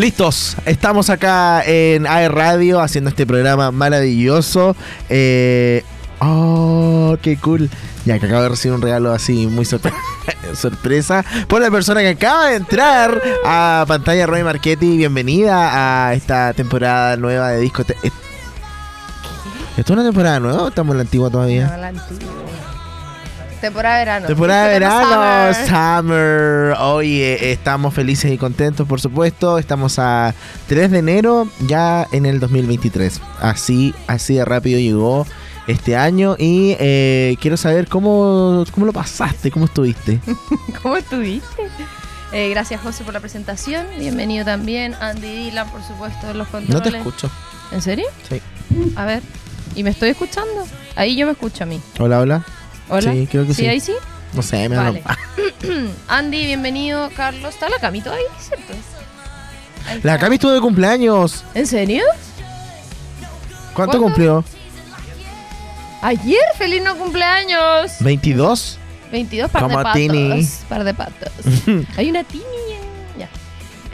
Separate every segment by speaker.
Speaker 1: Listos, estamos acá en AE Radio haciendo este programa maravilloso. Eh, oh, qué cool. Ya que acabo de recibir un regalo así muy sorpre- sorpresa por la persona que acaba de entrar a pantalla Roy Marchetti. Bienvenida a esta temporada nueva de disco. ¿Esto es una temporada nueva o estamos en la antigua todavía?
Speaker 2: No, la antigua. Temporada de verano.
Speaker 1: Temporada de verano,
Speaker 2: Summer.
Speaker 1: Oye, estamos felices y contentos, por supuesto. Estamos a 3 de enero, ya en el 2023. Así, así de rápido llegó este año. Y eh, quiero saber cómo, cómo lo pasaste, cómo estuviste.
Speaker 2: ¿Cómo estuviste? Eh, gracias, José, por la presentación. Bienvenido también. Andy Dylan, por supuesto, en los controles.
Speaker 1: No te escucho.
Speaker 2: ¿En serio?
Speaker 1: Sí.
Speaker 2: A ver. ¿Y me estoy escuchando? Ahí yo me escucho a mí.
Speaker 1: Hola, hola.
Speaker 2: ¿Hola?
Speaker 1: Sí, creo que sí.
Speaker 2: ahí sí?
Speaker 1: No sé, me
Speaker 2: Vale.
Speaker 1: da-
Speaker 2: Andy, bienvenido. Carlos, ¿está la camito ahí? ¿Cierto?
Speaker 1: La. Cami estuvo de cumpleaños.
Speaker 2: ¿En serio?
Speaker 1: ¿Cuánto
Speaker 2: ¿Cuándo?
Speaker 1: cumplió?
Speaker 2: Ayer, feliz no cumpleaños.
Speaker 1: ¿22?
Speaker 2: 22 par
Speaker 1: Como
Speaker 2: de patos.
Speaker 1: Tini.
Speaker 2: Par de patos. Hay una tini. Ya.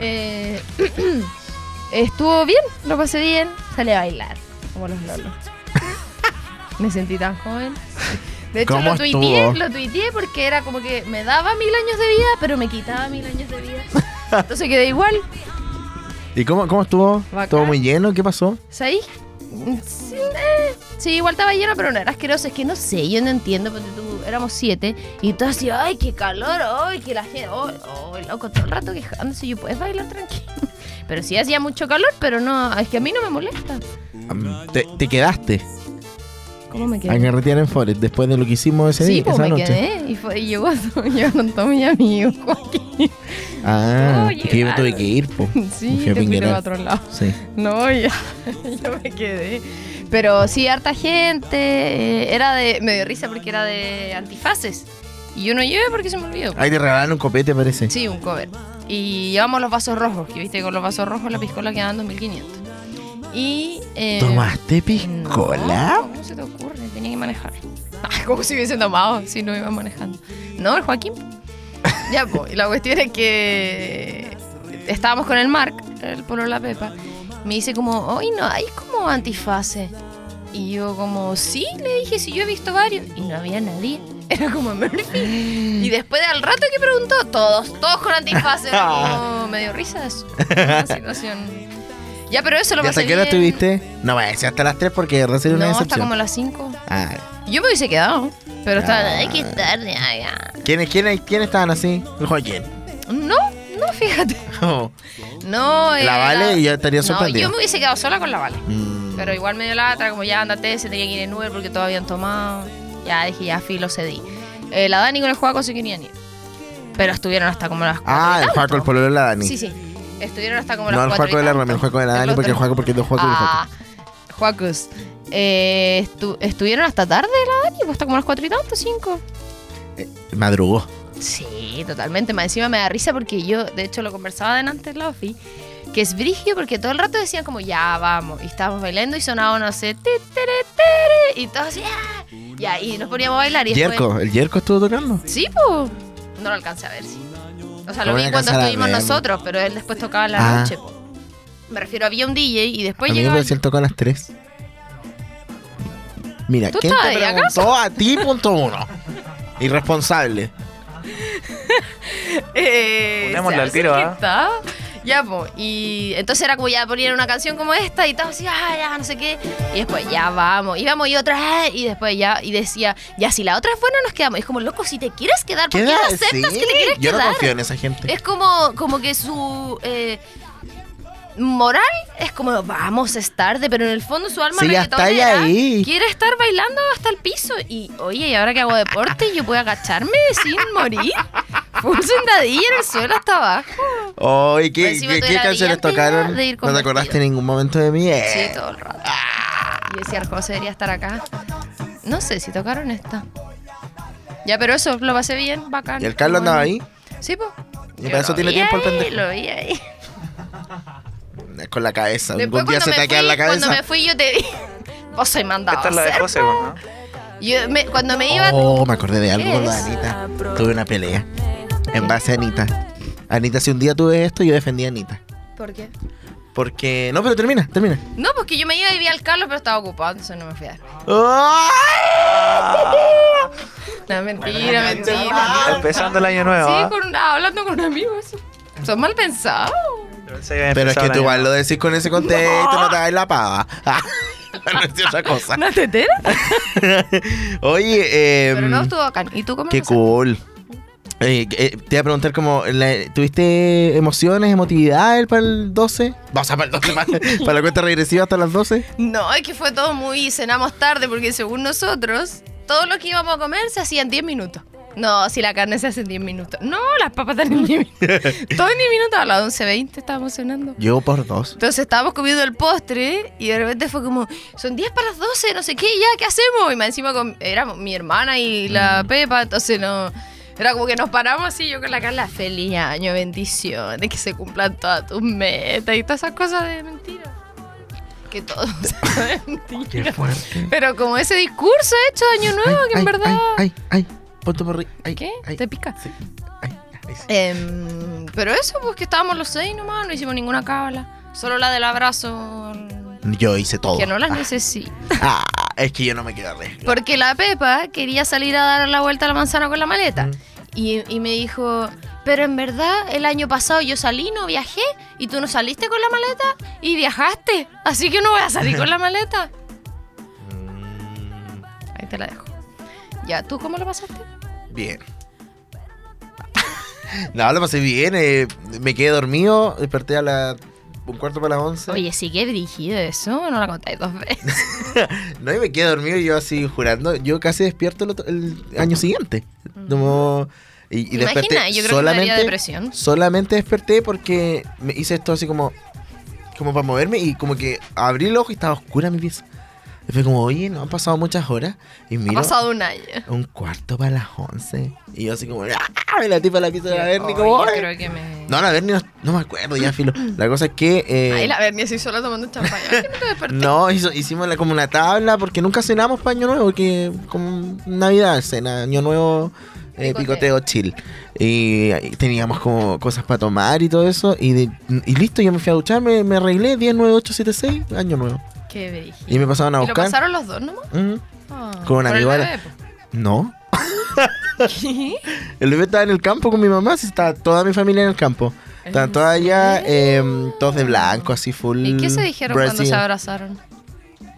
Speaker 2: Eh, estuvo bien, lo pasé bien. Salí a bailar, como los lolos. Me sentí tan joven. De hecho,
Speaker 1: ¿Cómo
Speaker 2: lo tuiteé, lo tuiteé porque era como que me daba mil años de vida, pero me quitaba mil años de vida. Entonces quedé igual.
Speaker 1: ¿Y cómo, cómo estuvo?
Speaker 2: Bacán.
Speaker 1: ¿Estuvo muy lleno? ¿Qué pasó?
Speaker 2: ¿Sabéis? Sí, eh, sí, igual estaba lleno, pero no era asqueroso. Es que no sé, yo no entiendo. Porque tú éramos siete y tú así, ay, qué calor, ay, que la gente, ay, ay, loco, todo el rato quejándose. Yo puedes bailar tranquilo. Pero sí hacía mucho calor, pero no, es que a mí no me molesta.
Speaker 1: ¿Te, te quedaste
Speaker 2: ¿Cómo me
Speaker 1: a
Speaker 2: quedé?
Speaker 1: carretear en Forest después de lo que hicimos ese
Speaker 2: Sí,
Speaker 1: día,
Speaker 2: pues
Speaker 1: esa
Speaker 2: me
Speaker 1: noche?
Speaker 2: quedé. Y, fue, y llegó, llegaron todos mis amigos, Joaquín.
Speaker 1: Ah,
Speaker 2: No,
Speaker 1: que yo me tuve que ir, po.
Speaker 2: Sí,
Speaker 1: fui a
Speaker 2: te
Speaker 1: Pingueral.
Speaker 2: para otro lado.
Speaker 1: Sí.
Speaker 2: No, ya, yo me quedé. Pero sí, harta gente. eh, Era de. Me dio risa porque era de antifaces. Y yo no llevé porque se me olvidó.
Speaker 1: Ahí te regalaron un copete, parece.
Speaker 2: Sí, un cover. Y llevamos los vasos rojos, que viste con los vasos rojos la piscola quedaban 2500. Y. eh,
Speaker 1: ¿Tomaste piscola?
Speaker 2: No, ¿Cómo se te ocurre? Tenía que manejar. Ay, como si hubiese tomado, si no iba manejando. No, el Joaquín. ya, pues. La cuestión es que. Estábamos con el Mark, el polo de la Pepa. Me dice como, hoy no hay como antifase. Y yo como, sí, le dije, sí, yo he visto varios. Y no había nadie. Era como Murphy. Y después al rato que preguntó, todos, todos con antifase. Era como, me dio risa eso. Una situación. Ya, pero eso lo
Speaker 1: ¿Y hasta
Speaker 2: pasé
Speaker 1: qué hora
Speaker 2: bien.
Speaker 1: estuviste? No, vaya a hasta las 3 porque sería una
Speaker 2: No, hasta
Speaker 1: decepción.
Speaker 2: como las 5.
Speaker 1: Ah,
Speaker 2: Yo me hubiese quedado. Pero estaba,
Speaker 1: Ah.
Speaker 2: ay, qué tarde, ay, ya.
Speaker 1: ¿quiénes, quiénes, ¿Quiénes estaban así? Joaquín.
Speaker 2: No, no, fíjate.
Speaker 1: Oh,
Speaker 2: No,
Speaker 1: la
Speaker 2: era-
Speaker 1: Vale y yo estaría
Speaker 2: No,
Speaker 1: sorprendido.
Speaker 2: yo me hubiese quedado sola con la Vale.
Speaker 1: Mm.
Speaker 2: Pero igual me dio lata, como ya andate, se tenía que ir en Uber porque todavía habían tomado. Ya dije, ya filo cedí. Eh, la Dani con el Juaco se querían ir. Pero estuvieron hasta como las cuatro
Speaker 1: Ah, el
Speaker 2: tanto.
Speaker 1: Juaco, el pololo de la Dani.
Speaker 2: Sí, sí. Estuvieron hasta como las
Speaker 1: no, el Juaco de la. Rami, el Juaco de la
Speaker 2: El
Speaker 1: Dani, porque el. Juaco, porque de Juaco y el Juaco.
Speaker 2: Ah, Juacos. Eh, estu- estuvieron hasta tarde la Dani, pues hasta como las cuatro y tanto, cinco.
Speaker 1: Madrugó.
Speaker 2: Sí, totalmente. Más encima me da risa porque yo, de hecho, lo conversaba delante en la ofi, que es brigio porque todo el rato decían como, ya, vamos. Y estábamos bailando y sonaba, no sé, tere, tere, y todos así, "Ah". Ya, y nos poníamos a bailar y después...
Speaker 1: Yerko, ¿el Yerko estuvo tocando?
Speaker 2: Sí, pues. No lo alcancé a ver, sí. O sea,
Speaker 1: Lo
Speaker 2: vi cuando estuvimos nosotros, pero él después tocaba la
Speaker 1: Ah.
Speaker 2: noche, po. Me refiero, había un DJ y después
Speaker 1: A mí
Speaker 2: llegaba...
Speaker 1: tocó a las 3. Mira,
Speaker 2: ¿Tú
Speaker 1: ¿quién te preguntó a ti, punto uno? Irresponsable.
Speaker 2: Eh,
Speaker 3: Ponémosle al tiro, ¿ah?
Speaker 2: Ya, pues. Y entonces era como ya ponían una canción como esta y todo así, ah, ya, no sé qué. Y después ya vamos. Íbamos y otra, y después ya, y decía, ya, si la otra es buena, nos quedamos. Y es como, loco, si te quieres quedar, ¿por qué no aceptas
Speaker 1: sí,
Speaker 2: que te quieres
Speaker 1: Yo no
Speaker 2: quedar?
Speaker 1: confío en esa gente.
Speaker 2: Es como, como que su eh, moral es como, vamos, es tarde, pero en el fondo su alma
Speaker 1: Sí, ya está ahí,
Speaker 2: reggaetonera
Speaker 1: ahí.
Speaker 2: quiere estar bailando hasta el piso. Y, oye, y ahora que hago deporte, yo puedo agacharme sin morir. Full sentadilla en el suelo hasta abajo.
Speaker 1: Oh, ¿y qué, canciones tocaron? ¿No te acordaste en ningún momento de mí? Eh.
Speaker 2: Sí, todo el rato. Y decía, el José debería estar acá. No sé si tocaron esta. Ya, pero eso, lo pasé bien, bacán.
Speaker 1: ¿Y el Carlos andaba ahí?
Speaker 2: Sí, pues.
Speaker 1: Y para eso tiene tiempo el pendejo.
Speaker 2: Lo vi ahí.
Speaker 1: Es Con la cabeza.
Speaker 2: Después
Speaker 1: Algún día se
Speaker 2: cuando
Speaker 1: te
Speaker 2: me
Speaker 1: va a quedar
Speaker 2: fui,
Speaker 1: la
Speaker 2: cuando me
Speaker 1: cabeza.
Speaker 2: fui yo te vi. Vos soy mandado
Speaker 3: Esta es la de José. ¿no?
Speaker 2: Yo me- cuando me iba...
Speaker 1: Oh, me acordé de algo
Speaker 2: ¿Qué
Speaker 1: con la? Anita. Tuve una pelea. En base a Anita. Anita, si un día tuve esto, yo defendí a Anita.
Speaker 2: ¿Por qué?
Speaker 1: Porque. No, pero termina, termina.
Speaker 2: No, porque yo me iba a vivir al Carlos, pero estaba ocupado, entonces no me fui a dar. No, mentira, mentira.
Speaker 3: Empezando el año nuevo.
Speaker 2: Sí,
Speaker 3: ¿ah?
Speaker 2: con, hablando con amigos. Son mal pensados.
Speaker 1: Pero es que tú igual lo decís con ese contexto, no te hagas la pava. no es otra cosa.
Speaker 2: ¿Una tetera?
Speaker 1: Oye, eh.
Speaker 2: Pero no estuvo bacán. ¿Y tú cómo
Speaker 1: Qué cool. Eh, eh, te iba a preguntar como, ¿tuviste emociones, emotividad para el 12? Vamos a para el 12, para, para la cuenta regresiva hasta las 12.
Speaker 2: No, es que fue todo muy... Cenamos tarde porque según nosotros, todo lo que íbamos a comer se hacía en 10 minutos. No, si la carne se hace en 10 minutos. No, las papas están en 10 minutos. todo en 10 minutos. A las 11.20 estábamos cenando.
Speaker 1: Yo por dos.
Speaker 2: Entonces estábamos comiendo el postre y de repente fue como, son 10 para las 12, no sé qué, ya, ¿qué hacemos? Y más encima con, éramos mi hermana y la Pepa, entonces no... Era como que nos paramos así, yo con la Carla, feliz año, bendiciones, que se cumplan todas tus metas y todas esas cosas de mentira. Que todo sea mentira.
Speaker 1: fuerte.
Speaker 2: Pero como ese discurso hecho de año nuevo, que en verdad...
Speaker 1: Ay, ay, ay.
Speaker 2: ¿Qué?
Speaker 1: ay,
Speaker 2: ¿Te pica?
Speaker 1: sí, ay, ay, sí.
Speaker 2: Em, pero eso, pues que estábamos los seis nomás, no hicimos ninguna cábala. Solo la del abrazo,
Speaker 1: Yo hice todo.
Speaker 2: que no las necesito.
Speaker 1: Ah, es que yo no me quedo arriesgado.
Speaker 2: Porque la Pepa quería salir a dar la vuelta a la manzana con la maleta.
Speaker 1: Mm.
Speaker 2: Y, y me dijo, pero en verdad el año pasado yo salí, no viajé, y tú no saliste con la maleta y viajaste. Así que no voy a salir con la maleta.
Speaker 1: Mm,
Speaker 2: Ahí te la dejo. Ya, ¿tú cómo lo pasaste?
Speaker 1: Bien. no, lo pasé bien. eh, me quedé dormido. Desperté a las un cuarto para las once.
Speaker 2: Oye, sí que brígido eso, no la contáis dos veces.
Speaker 1: No, y me quedé dormido y yo así jurando. Yo casi despierto el, otro- el año siguiente. Como, y, y desperté
Speaker 2: Imagina, yo creo que me daría depresión.
Speaker 1: Solamente desperté porque me hice esto así como, como para moverme y como que abrí el ojo y estaba oscura mi pieza. Y fue como, oye, no han pasado muchas horas. Y
Speaker 2: Ha
Speaker 1: miro
Speaker 2: pasado un año.
Speaker 1: un cuarto para las once. Y yo así como, ¡ah! Y la tipa la pieza de la Berni
Speaker 2: Oye,
Speaker 1: como,
Speaker 2: yo
Speaker 1: "Ay".
Speaker 2: creo que me...
Speaker 1: No, la Berni no, no me acuerdo ya, filo. La cosa es que... eh,
Speaker 2: Ahí la Bernie así sola tomando champaña. ¿Por qué no
Speaker 1: hizo- hicimos la- como una tabla porque nunca cenamos para Año Nuevo, que como Navidad, cena, Año Nuevo, eh,
Speaker 2: Picoteo.
Speaker 1: chill. Y, teníamos como cosas para tomar y todo eso. Y, de- y listo, yo me fui a duchar, me, me arreglé 10, 9, 8, 7, 6, Año Nuevo.
Speaker 2: Qué.
Speaker 1: Y me pasaron a
Speaker 2: ¿Y lo
Speaker 1: buscar.
Speaker 2: pasaron los dos nomás? Ah,
Speaker 1: Con una. No,
Speaker 2: ¿Qué?
Speaker 1: el bebé estaba en el campo con mi mamá, sí, estaba toda mi familia en el campo. Estaban
Speaker 2: ¿En
Speaker 1: todas allá, eh, todos de blanco, así full.
Speaker 2: ¿Y qué se dijeron cuando se abrazaron?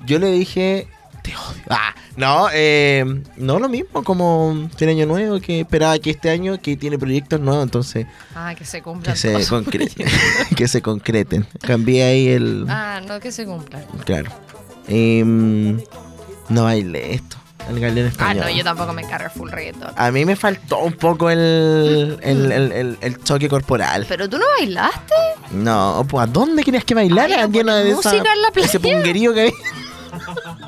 Speaker 1: Yo le dije, te odio. Ah, no, eh, no lo mismo, como tiene año nuevo, que esperaba que este año, que tiene proyectos nuevos, entonces
Speaker 2: Ah, que se cumplan.
Speaker 1: que se,
Speaker 2: todos sus
Speaker 1: concre-
Speaker 2: proyectos.
Speaker 1: que se concreten. Cambié ahí el...
Speaker 2: Ah, no, que se cumplan.
Speaker 1: Claro. Em, no bailé esto, el galeón
Speaker 2: Ah,
Speaker 1: español.
Speaker 2: no, yo tampoco me encargo el full reggaetón.
Speaker 1: A mí me faltó un poco el, el, el, el- el choque corporal.
Speaker 2: ¿Pero tú no bailaste?
Speaker 1: No, pues ¿a dónde querías que bailara?
Speaker 2: Ay,
Speaker 1: de
Speaker 2: en la
Speaker 1: ese
Speaker 2: playa.
Speaker 1: punguerío que había.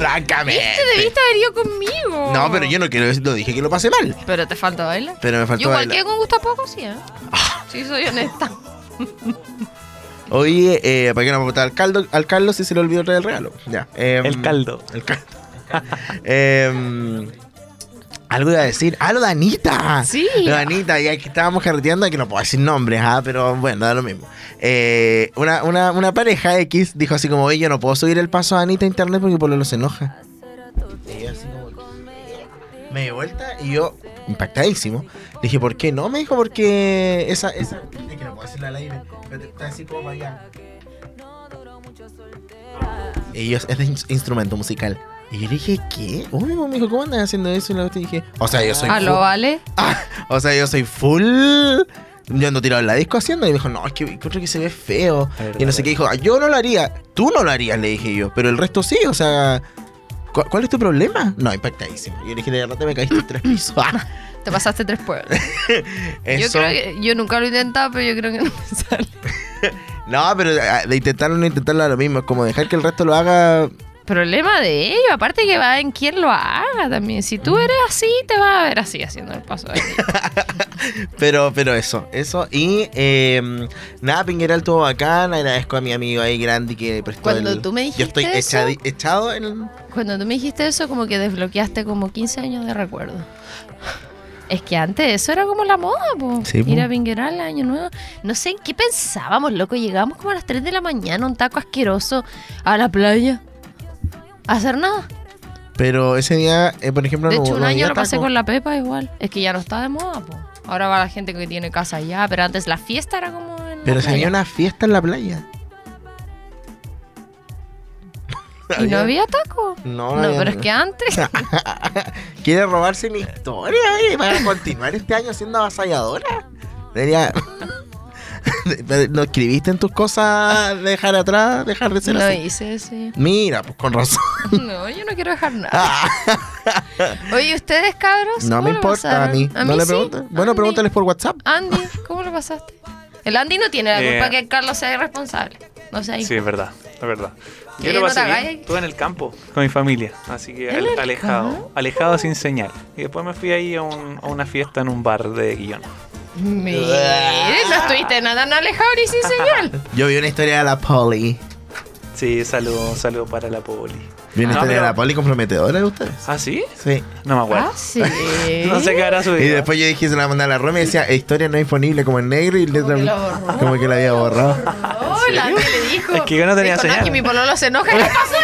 Speaker 1: Francamente.
Speaker 2: Te debiste haber ido conmigo.
Speaker 1: No, pero yo no quiero decir, no dije que lo pasé mal.
Speaker 2: Pero te falta bailar.
Speaker 1: Pero me faltó
Speaker 2: Yo igual
Speaker 1: bailar.
Speaker 2: con gusto a poco, sí, ¿eh? Sí, soy honesta.
Speaker 1: Oye, eh, ¿para qué no vamos a votar al, caldo, al Carlos si se le olvidó traer el regalo? Ya. em,
Speaker 3: El caldo.
Speaker 1: El caldo. Em, algo iba a decir. Ah, lo de Anita.
Speaker 2: Sí.
Speaker 1: Lo de Anita, ya que estábamos carreteando, que no puedo decir nombres, ah, pero bueno, da lo mismo. Eh, una, una, una pareja X dijo así como, oye, yo no puedo subir el paso a Anita a internet porque por lo se enoja. Y yo así como, me di vuelta y yo, impactadísimo, le dije, ¿por qué no? Me dijo, porque esa, esa, es que no puedo decirla al aire, pero está así como para allá. Y yo, es de ins- instrumento musical. Y yo le dije, ¿qué? Uy, me dijo, ¿cómo andas haciendo eso? Y la cuestión dije, o sea, yo soy
Speaker 2: ¿Aló,
Speaker 1: full-
Speaker 2: vale?
Speaker 1: Ah, o sea, yo soy full. Yo ando tirado en la disco haciendo y me dijo, no, es que creo que se ve feo.
Speaker 3: Verdad,
Speaker 1: Y no sé qué dijo, "Ah, yo no lo haría. Tú no lo harías, le dije yo. Pero el resto sí, o sea. ¿cu- ¿Cuál es tu problema? No, impactadísimo. Yo le dije, de verdad te me caíste tres pisos. Ah,
Speaker 2: Te pasaste tres pueblos. Yo
Speaker 1: eso.
Speaker 2: creo que yo nunca lo he intentado, pero yo creo que no me sale.
Speaker 1: No, pero ah, de intentarlo o no intentarlo es lo mismo. Es como dejar que el resto lo haga.
Speaker 2: Problema de ellos, aparte que va en quién lo haga también. Si tú eres así, te vas a ver así haciendo el paso de ahí.
Speaker 1: Pero, pero eso, eso. Y eh, nada, Pingueral todo bacán. Agradezco a mi amigo ahí grande que prestó
Speaker 2: Cuando
Speaker 1: el-
Speaker 2: tú me
Speaker 1: Yo estoy
Speaker 2: dijiste eso-
Speaker 1: echado en el.
Speaker 2: Cuando tú me dijiste eso, como que desbloqueaste como 15 años de recuerdo. Es que antes eso era como la moda, po.
Speaker 1: Sí, po.
Speaker 2: Ir a pinguerar el año nuevo. No sé en qué pensábamos, loco. Llegamos como a las 3 de la mañana, un taco asqueroso, a la playa. Hacer nada.
Speaker 1: Pero ese día, eh, por ejemplo,
Speaker 2: De
Speaker 1: no,
Speaker 2: hecho, un
Speaker 1: no
Speaker 2: año lo pasé con la Pepa igual. Es que ya no está de moda, po. Ahora va la gente que tiene casa allá, pero antes la fiesta era como en la
Speaker 1: Pero se
Speaker 2: playa.
Speaker 1: había una fiesta en la playa.
Speaker 2: ¿Y no había taco?
Speaker 1: No,
Speaker 2: No,
Speaker 1: había-
Speaker 2: pero es que antes.
Speaker 1: ¿Quiere robarse mi historia y van a continuar este año siendo avasalladora? Debería... ¿Lo escribiste en tus cosas dejar atrás, dejar de ser
Speaker 2: no
Speaker 1: así?
Speaker 2: hice sí.
Speaker 1: Mira, pues con razón.
Speaker 2: No, yo no quiero dejar nada. Oye, ¿ustedes, cabros?
Speaker 1: No
Speaker 2: cómo
Speaker 1: me
Speaker 2: lo
Speaker 1: importa a mí. no le
Speaker 2: sí.
Speaker 1: preguntes. Bueno,
Speaker 2: Andy.
Speaker 1: pregúntales por WhatsApp.
Speaker 2: Andy, ¿cómo lo pasaste? El Andy no tiene la
Speaker 3: Eh.
Speaker 2: culpa que Carlos sea irresponsable. No sé,
Speaker 3: Sí, es verdad, es verdad. Yo lo
Speaker 2: ¿No
Speaker 3: pasé bien. Estuve en el campo con mi familia, así que
Speaker 2: ¿En
Speaker 3: al-
Speaker 2: el
Speaker 3: alejado, alejado sin señal. Y después me fui ahí a, un- a una fiesta en un bar de Guillón.
Speaker 2: Mire, no estuviste nada tan alejado ni sin señal.
Speaker 1: Yo vi una historia de la Poli.
Speaker 3: Sí, saludo, saludo para la poli.
Speaker 1: Vi una
Speaker 3: No,
Speaker 1: historia de
Speaker 3: pero-
Speaker 1: la Poli comprometedora de ustedes.
Speaker 3: ¿Ah, sí?
Speaker 1: Sí.
Speaker 3: No me acuerdo.
Speaker 2: Ah, sí.
Speaker 3: No sé qué habrá subido.
Speaker 1: Y después yo dije, se la mandé a la Roma y decía, historia no disponible como en negro y letra
Speaker 2: que la borró.
Speaker 1: como que la había borrado.
Speaker 2: La Andy le dijo.
Speaker 3: Es que yo no tenía
Speaker 2: dijo,
Speaker 3: señal.
Speaker 2: No, que mi pololo se enoja. ¿Qué pasó?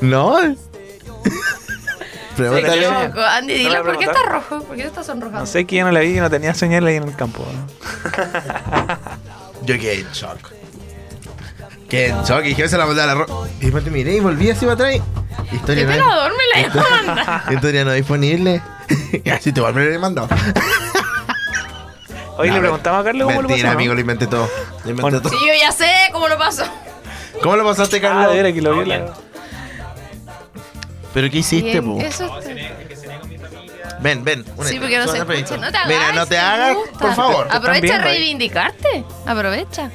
Speaker 1: No.
Speaker 2: Se
Speaker 1: Pregúntale.
Speaker 2: equivocó. Andy,
Speaker 3: le
Speaker 2: ¿por qué está rojo? ¿Por qué te estás sonrojando?
Speaker 3: No sé que yo no la vi y no tenía señal ahí en el campo. ¿no?
Speaker 1: Yo quedé en shock. Quedé en shock y dije, se la mandé a la Roma. Y después te miré y volví así para atrás. y- Historia
Speaker 2: ¿Qué
Speaker 1: no,
Speaker 2: pelador me la iba a mandar?
Speaker 1: historia no disponible. y así te vuelvo a haber mandado.
Speaker 3: Hoy
Speaker 1: No,
Speaker 3: le preguntamos a Carlos cómo lo
Speaker 1: Mentira,
Speaker 3: pasó. ¿no?
Speaker 1: amigo, lo inventé todo. Lo inventé
Speaker 3: Bueno.
Speaker 1: todo.
Speaker 2: Sí, yo ya sé cómo lo pasó.
Speaker 1: ¿Cómo lo pasaste, Carlos?
Speaker 3: Ah, de veras que lo vi. la-
Speaker 1: ¿Pero qué hiciste,
Speaker 2: Bien,
Speaker 1: po?
Speaker 2: Eso
Speaker 1: Ven, ven. únete.
Speaker 2: Sí, porque no se escucha. No te hagas.
Speaker 1: Mira, no te hagas,
Speaker 2: gusta.
Speaker 1: por favor.
Speaker 2: Aprovecha
Speaker 3: ahí.
Speaker 2: reivindicarte. Aprovecha.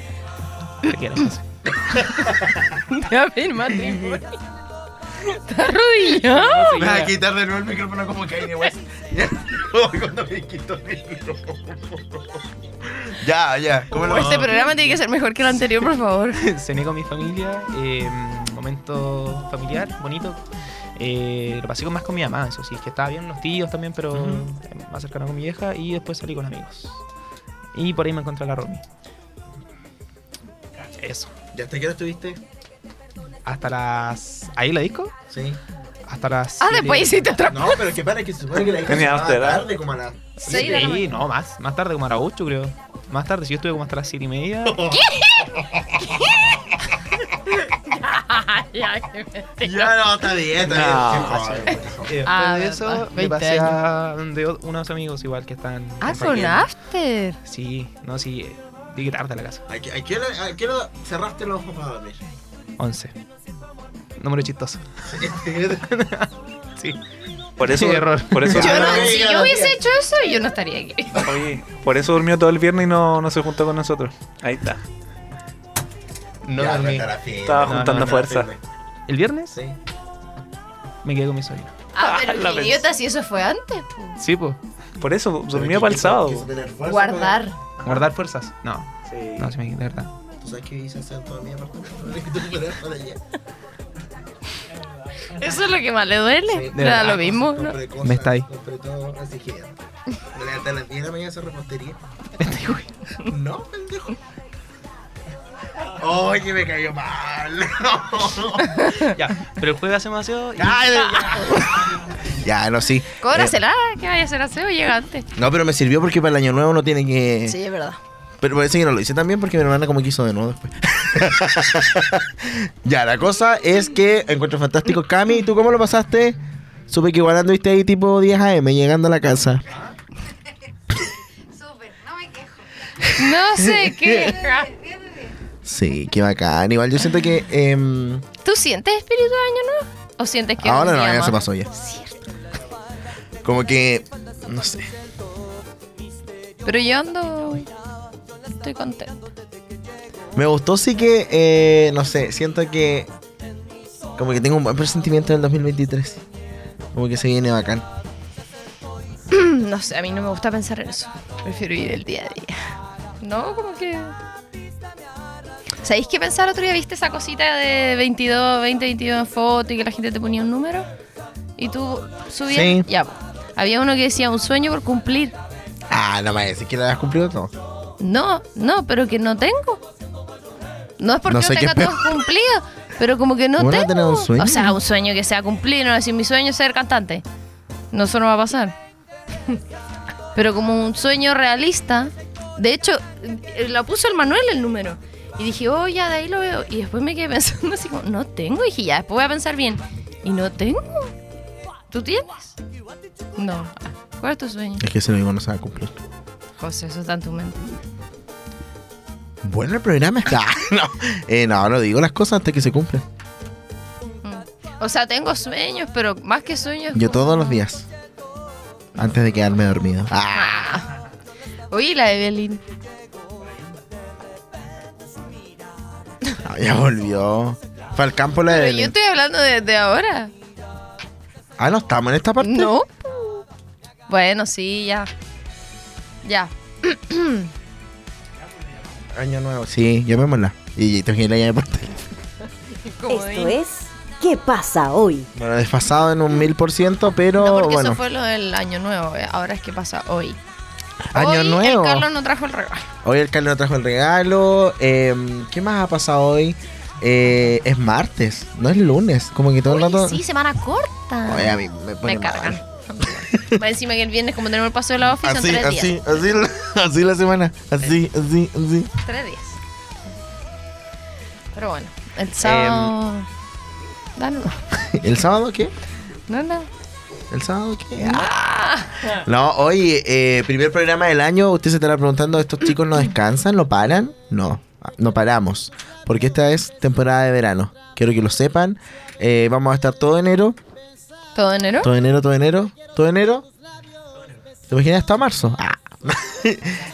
Speaker 3: ¿Qué quieres?
Speaker 2: Ya ven matrimonio. Está arrodillado.
Speaker 1: Me vas a quitar de nuevo el micrófono como Kanye West. Ya, como cuando me quitó el micrófono. Ya, ya. ¿Cómo lo
Speaker 2: Este programa tiene que ser mejor que el anterior, por favor.
Speaker 4: cené con mi familia, eh, momento familiar, bonito. Eh, lo pasé con más con mi mamá, eso sí, es que estaba bien, unos tíos también, pero más cercano con mi vieja. Y después salí con amigos. Y por ahí me encontré a la Romy. Eso.
Speaker 1: ¿Ya hasta qué hora estuviste?
Speaker 4: Hasta las. ¿Ahí la disco?
Speaker 1: Sí.
Speaker 4: Hasta las.
Speaker 2: Ah,
Speaker 4: siete-
Speaker 2: después hiciste otra.
Speaker 1: No, pero que para que se supone que la se
Speaker 3: after, ¿ah?
Speaker 1: tarde, como a las
Speaker 2: la
Speaker 4: Sí,
Speaker 2: mañana.
Speaker 4: no, más. Más tarde, como a las 8, creo. Más tarde, si yo estuve como hasta las 7 y media.
Speaker 2: Qué.
Speaker 1: Ya no, está bien, está
Speaker 3: No,
Speaker 1: bien.
Speaker 4: Después
Speaker 2: Ah,
Speaker 4: de eso, me
Speaker 2: 20
Speaker 4: pasé a o- unos amigos igual que están.
Speaker 2: Ah,
Speaker 4: Paquete.
Speaker 2: after.
Speaker 4: Sí, no, sí. Llegué tarde a la casa.
Speaker 1: ¿A qué, hora, cerraste los ojos para dormir?
Speaker 4: 11. Número chistoso. Sí.
Speaker 3: Por eso,
Speaker 4: Sí, error.
Speaker 3: por eso,
Speaker 2: Yo no, si yo hubiese hecho eso, yo no estaría aquí.
Speaker 3: oye, por eso durmió todo el viernes y no, no se juntó con nosotros. Ahí está.
Speaker 4: No
Speaker 1: Ya,
Speaker 4: dormí.
Speaker 3: Estaba
Speaker 4: No,
Speaker 3: juntando
Speaker 4: no, no,
Speaker 3: fuerza.
Speaker 4: ¿El viernes?
Speaker 1: Sí.
Speaker 4: Me quedé con mi sobrino.
Speaker 2: Ah, pero
Speaker 3: La
Speaker 2: qué idiota, si eso fue antes. po.
Speaker 4: Sí, pues.
Speaker 3: Por eso
Speaker 1: Pero
Speaker 3: para el sábado.
Speaker 1: quiso tener fuerza,
Speaker 2: Guardar.
Speaker 4: ¿Guardar fuerzas? No.
Speaker 3: Sí.
Speaker 4: No, sí, me, de verdad.
Speaker 1: pues. ¿Tú sabes qué hice hacer toda mi puedes para allá.
Speaker 2: Eso es lo que más le duele.
Speaker 1: Sí,
Speaker 4: verdad.
Speaker 2: lo mismo. ¿no?
Speaker 1: Compré cosas,
Speaker 4: Me está ahí.
Speaker 1: Compré todo así gigante. Me levanté a las 10 de la mañana a hacer repostería.
Speaker 4: Este güey.
Speaker 1: No, pendejo. Oye, me cayó mal.
Speaker 4: ya, pero el jueves hacemos aseo. y-
Speaker 1: Ay, ya. ya, no, sí.
Speaker 2: Cóbrasela, que vaya a ser aseo, llega antes.
Speaker 1: Eh, no, pero me sirvió porque para el año nuevo no tiene que.
Speaker 2: Sí, es verdad.
Speaker 1: Pero parece que no lo hice también porque mi hermana como quiso de nuevo después. ya, la cosa es que encuentro fantástico. Cami, ¿tú cómo lo pasaste? Supe que igual anduviste ahí tipo 10 AM llegando a la casa.
Speaker 5: Súper, no me quejo.
Speaker 2: No sé qué.
Speaker 1: Sí, qué bacán. Igual yo siento que em,
Speaker 2: ¿Tú sientes espíritu de año nuevo? ¿O sientes que
Speaker 1: ahora no, ya se pasó ya. Como que, no sé.
Speaker 2: Pero yo ando. Estoy contenta.
Speaker 1: Me gustó sí que, eh, no sé, siento que como que tengo un buen presentimiento del 2023. Como que se viene bacán.
Speaker 2: No sé, a mí no me gusta pensar en eso. Prefiero ir el día a día. No, como que. ¿Sabéis qué pensar otro día? ¿Viste esa cosita de 22, 20, 22 en foto y que la gente te ponía un número? Y tú subías.
Speaker 1: Sí.
Speaker 2: Ya, po. había uno que decía un sueño por cumplir.
Speaker 1: Ah, no me decís que lo hayas cumplido todo.
Speaker 2: No, no, pero que no tengo. No es porque
Speaker 1: No
Speaker 2: no,
Speaker 1: sé
Speaker 2: tenga todo cumplido, pero como que no
Speaker 1: ¿Cómo no
Speaker 2: tengo.
Speaker 1: tener un sueño?
Speaker 2: O sea, un sueño que sea cumplido, no decir mi sueño es ser cantante. No, eso no va a pasar. pero como un sueño realista. De hecho, eh, la puso el Manuel el número. Y dije, oh, ya de ahí lo veo. Y después me quedé pensando así como, no tengo. Y dije, ya, después voy a pensar bien. Y no tengo. ¿Tú tienes? No. ¿Cuál es tu sueño?
Speaker 1: Es que ese lo digo no se va a cumplir.
Speaker 2: José, eso está en tu mente.
Speaker 1: Bueno, el programa está. no, eh, no, no digo las cosas antes que se cumplan.
Speaker 2: Mm. O sea, tengo sueños, pero más que sueños.
Speaker 1: Yo
Speaker 2: como-
Speaker 1: todos los días. Antes de quedarme dormido. Ah.
Speaker 2: Oye, la Evelyn.
Speaker 1: No, ya volvió. Fue al campo la
Speaker 2: Pero
Speaker 1: de.
Speaker 2: yo estoy hablando desde ahora.
Speaker 1: Ah, no estamos en esta parte.
Speaker 2: No. Bueno, sí, ya. Ya.
Speaker 1: Año nuevo. Sí, llamémosla. Y te la llave por teléfono.
Speaker 5: Esto es ¿Qué pasa hoy?
Speaker 1: Bueno, desfasado en un mil por ciento, pero
Speaker 2: No, porque
Speaker 1: bueno.
Speaker 2: eso fue lo del año nuevo. eh. Ahora es que pasa hoy.
Speaker 1: Año
Speaker 2: hoy
Speaker 1: nuevo.
Speaker 2: El Carlos no trajo el regalo.
Speaker 1: Hoy el Carlos nos trajo el regalo. eh, ¿Qué más ha pasado hoy? Eh, es martes, no es lunes. Como que todo el rato.
Speaker 2: sí, semana corta.
Speaker 1: Oye, a mí me pone
Speaker 2: Me cargan. Más encima que el viernes, como tenemos el paso de la son
Speaker 1: Así,
Speaker 2: tres días.
Speaker 1: así, así, la- así la semana. Así, así, así.
Speaker 2: Tres días. Pero bueno, el sábado. Ah, no,
Speaker 1: ¿El sábado qué?
Speaker 2: no, no.
Speaker 1: ¿El sábado qué? Ah. No, oye, eh, primer programa del año. Usted se estará preguntando: ¿estos chicos no descansan? ¿No paran? No, no paramos. Porque esta es temporada de verano. Quiero que lo sepan. Eh, vamos a estar todo enero.
Speaker 2: ¿Todo enero?
Speaker 1: Todo enero, todo enero. Todo enero. ¿Te imaginas hasta marzo? Ah.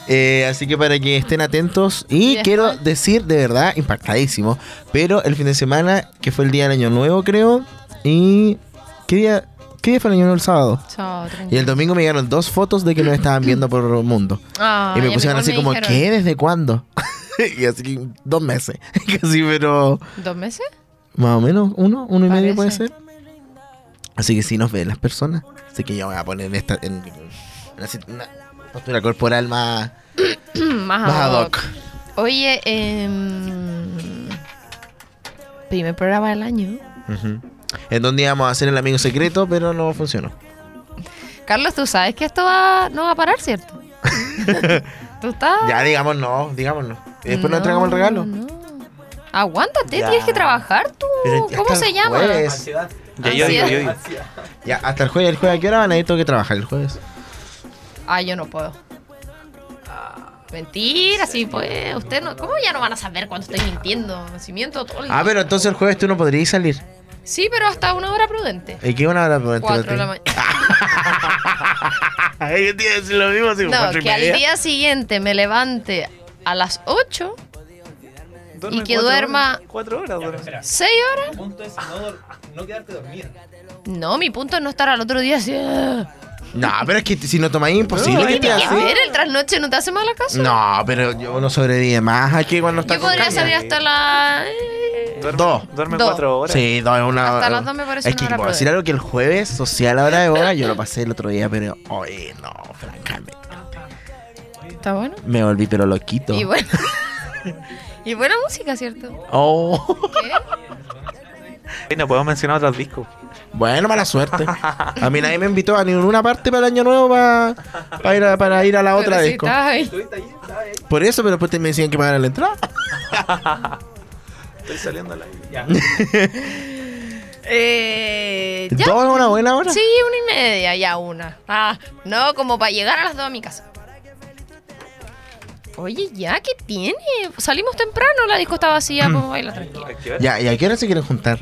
Speaker 1: Eh, así que para que estén atentos. Y quiero decir, de verdad, impactadísimo. Pero el fin de semana, que fue el día del año nuevo, creo. Y. ¿Qué día? ¿Qué fue el año? El sábado.
Speaker 2: Chao,
Speaker 1: Y el domingo me llegaron dos fotos de que nos estaban viendo por el mundo. Y me pusieron así
Speaker 2: me
Speaker 1: como,
Speaker 2: dijeron.
Speaker 1: ¿qué? ¿Desde cuándo? y así dos meses. Casi, pero
Speaker 2: ¿Dos meses?
Speaker 1: más o menos, uno, uno y medio puede ser. Así que sí nos ven las personas. Así que yo me voy a poner en esta en una, sit- una postura corporal más,
Speaker 2: Más
Speaker 1: más ad hoc.
Speaker 2: Oye, em, primer programa del año.
Speaker 1: Ujú. En donde íbamos a hacer el amigo secreto, pero no funcionó.
Speaker 2: Carlos, tú sabes que esto va, no va a parar, ¿cierto? ¿Tú estás?
Speaker 1: Ya digamos no, digamos no. Y después nos entregamos el regalo.
Speaker 2: no. Aguántate,
Speaker 3: Ya.
Speaker 2: tienes que trabajar tú.
Speaker 1: Pero ya
Speaker 2: ¿Cómo
Speaker 1: hasta
Speaker 2: se
Speaker 1: el
Speaker 2: llama?
Speaker 1: jueves.
Speaker 3: Ya yo digo, yo digo.
Speaker 1: Ya, hasta el jueves. ¿El jueves a qué hora van a ir? Tengo que trabajar el jueves.
Speaker 2: Ah, yo no puedo. Mentira, sí, pues. Usted no. ¿Cómo ya no van a saber cuando estoy mintiendo? Si miento todo el
Speaker 1: Ah,
Speaker 2: día.
Speaker 1: pero entonces el jueves tú no podrías salir.
Speaker 2: Sí, pero hasta una hora prudente.
Speaker 1: ¿Y qué una hora por
Speaker 2: Cuatro de la mañana.
Speaker 1: Ay, yo te decir lo mismo, así,
Speaker 2: No,
Speaker 1: cuatro y
Speaker 2: que al día siguiente me levante a las 8,
Speaker 3: Duerme
Speaker 2: Y que
Speaker 3: cuatro
Speaker 2: duerma-
Speaker 3: horas. Cuatro horas duerme.
Speaker 2: 6 horas.
Speaker 4: El punto es no, no quedarte dormida.
Speaker 2: No, mi punto es no estar al otro día así.
Speaker 1: No, pero es que si no tomáis imposible
Speaker 3: No,
Speaker 1: que te
Speaker 2: ver, el trasnoche no te hace mala caso.
Speaker 1: No, pero yo no sobrevive más aquí cuando está
Speaker 2: Yo
Speaker 1: con
Speaker 2: podría
Speaker 1: caña.
Speaker 2: salir hasta la. eh,
Speaker 3: Duerme,
Speaker 1: Dos.
Speaker 3: duerme
Speaker 2: Dos.
Speaker 3: cuatro horas.
Speaker 1: Sí, no, es una.
Speaker 2: Hasta las dos me parece
Speaker 1: Es que
Speaker 2: hora
Speaker 1: puedo decir algo que el jueves, social a hora de hora, yo lo pasé el otro día, pero. Oye, no, francamente.
Speaker 2: Está bueno.
Speaker 1: Me volví, pero loquito.
Speaker 2: Y bueno. y buena música, ¿cierto?
Speaker 1: Oh.
Speaker 2: ¿Qué?
Speaker 3: Y no podemos mencionar otros discos.
Speaker 1: Bueno, mala suerte. A mí nadie me invitó a ninguna parte para el año nuevo para, ir, a, para ir a la otra
Speaker 2: Pero si
Speaker 1: disco.
Speaker 2: estás ahí.
Speaker 1: Por eso, pero después te- me decían que pagara la entrada.
Speaker 3: Estoy saliendo al aire.
Speaker 4: Ya.
Speaker 2: Eh, ya.
Speaker 1: ¿Dos es una buena hora?
Speaker 2: Sí, una y media, ya una. Ah, no, como para llegar a las dos a mi casa. Oye, ya, ¿qué tiene? Salimos temprano, la disco está vacía, pues baila.
Speaker 3: ¿A hora?
Speaker 1: Ya, ¿y a qué hora se quieren juntar?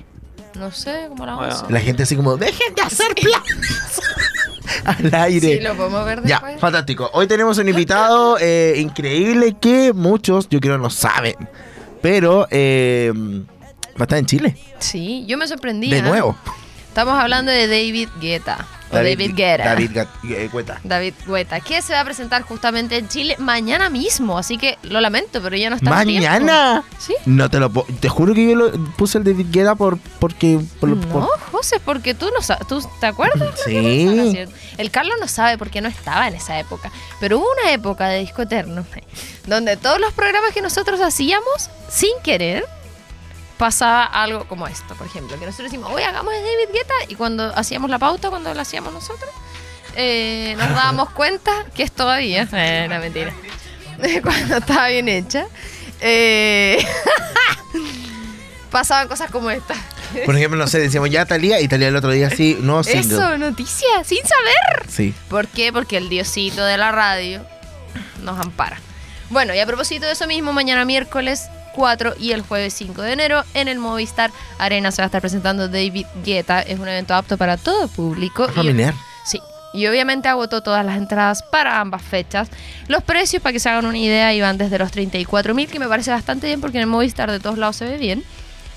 Speaker 2: No sé, como la
Speaker 3: Bueno.
Speaker 2: once.
Speaker 1: La gente así como, dejen de hacer planes al aire.
Speaker 2: Sí, lo podemos ver
Speaker 1: Ya,
Speaker 2: después.
Speaker 1: fantástico. Hoy tenemos un invitado eh, increíble que muchos, yo creo, no saben. Pero eh, va a estar en Chile.
Speaker 2: Sí, yo me sorprendí.
Speaker 1: De
Speaker 2: ¿ah?
Speaker 1: nuevo.
Speaker 2: Estamos hablando de David Guetta. O David Guetta.
Speaker 1: David eh, Guetta.
Speaker 2: David Guetta, que se va a presentar justamente en Chile mañana mismo. Así que lo lamento, pero ya no está en tiempo.
Speaker 1: ¿Mañana?
Speaker 2: ¿Sí?
Speaker 1: No te lo puedo. Te juro que yo lo puse el David Guetta por, porque. Por,
Speaker 2: No,
Speaker 1: por-
Speaker 2: José, porque tú no sabes. ¿Tú te acuerdas?
Speaker 1: Sí.
Speaker 2: El Carlos no sabe porque no estaba en esa época. Pero hubo una época de Disco Eterno donde todos los programas que nosotros hacíamos, sin querer, pasaba algo como esto, por ejemplo. Que nosotros decimos, oye, hagamos de David Guetta. Y cuando hacíamos la pauta, cuando la hacíamos nosotros, eh, nos dábamos cuenta que es todavía. Eh, no, mentira. cuando estaba bien hecha. eh, pasaban cosas como esta.
Speaker 1: Por ejemplo, no sé, decíamos ya Talía y Talía el otro día sí, no single.
Speaker 2: Eso, noticias, sin saber.
Speaker 1: Sí.
Speaker 2: ¿Por qué? Porque el diosito de la radio nos ampara. Bueno, y a propósito de eso mismo, mañana miércoles 4 y el jueves 5 de enero en el Movistar Arena se va a estar presentando David Guetta. Es un evento apto para todo público. Y-
Speaker 1: Familiar.
Speaker 2: sí. Y obviamente agotó todas las entradas para ambas fechas. Los precios, para que se hagan una idea, iban desde los 34 mil, que me parece bastante bien porque en el Movistar de todos lados se ve bien,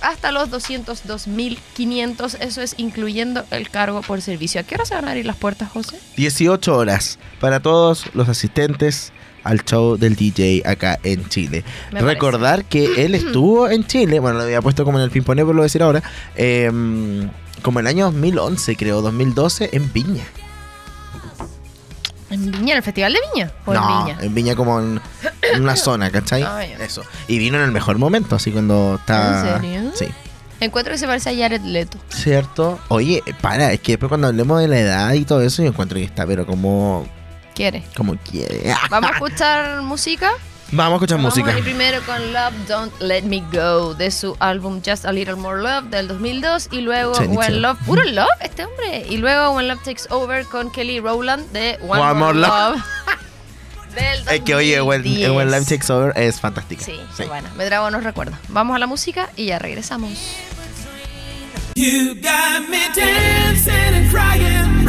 Speaker 2: hasta los 202.500. Eso es incluyendo el cargo por servicio. ¿A qué hora se van a abrir las puertas, José?
Speaker 1: 18 horas para todos los asistentes al show del DJ acá en Chile.
Speaker 2: Me
Speaker 1: Recordar que él estuvo en Chile, bueno, lo había puesto como en el pimponeo, pero lo decir ahora, em, como el año 2011, creo, 2012, en Viña.
Speaker 2: ¿En Viña? ¿En el Festival de Viña? ¿O en
Speaker 1: no,
Speaker 2: Viña?
Speaker 1: en Viña como en, en una zona, ¿cachai?
Speaker 2: Ya.
Speaker 1: Eso. Y vino en el mejor momento, así cuando está...
Speaker 2: ¿En serio?
Speaker 1: Sí.
Speaker 2: Encuentro que se parece a Jared Leto.
Speaker 1: ¿Cierto? Oye, para, es que después cuando hablemos de la edad y todo eso, yo encuentro que está, pero como,
Speaker 2: ¿Quiere?
Speaker 1: como quiere.
Speaker 2: ¿Vamos a escuchar música?
Speaker 1: Vamos a escuchar música.
Speaker 2: Vamos a ir primero con Love Don't Let Me Go de su álbum Just a Little More Love del 2002 y luego
Speaker 1: ni
Speaker 2: When. Love, puro Love este hombre y luego When Love Takes Over con Kelly Rowland de One,
Speaker 1: One
Speaker 2: More,
Speaker 1: More
Speaker 2: Love,
Speaker 1: Love.
Speaker 2: del
Speaker 1: Es que oye, When,
Speaker 2: 2010.
Speaker 1: When Life Takes Over es fantástica.
Speaker 2: Sí,
Speaker 1: Sí.
Speaker 2: bueno, me trago unos recuerdos. Vamos a la música y ya regresamos.
Speaker 6: You got me dancing and crying,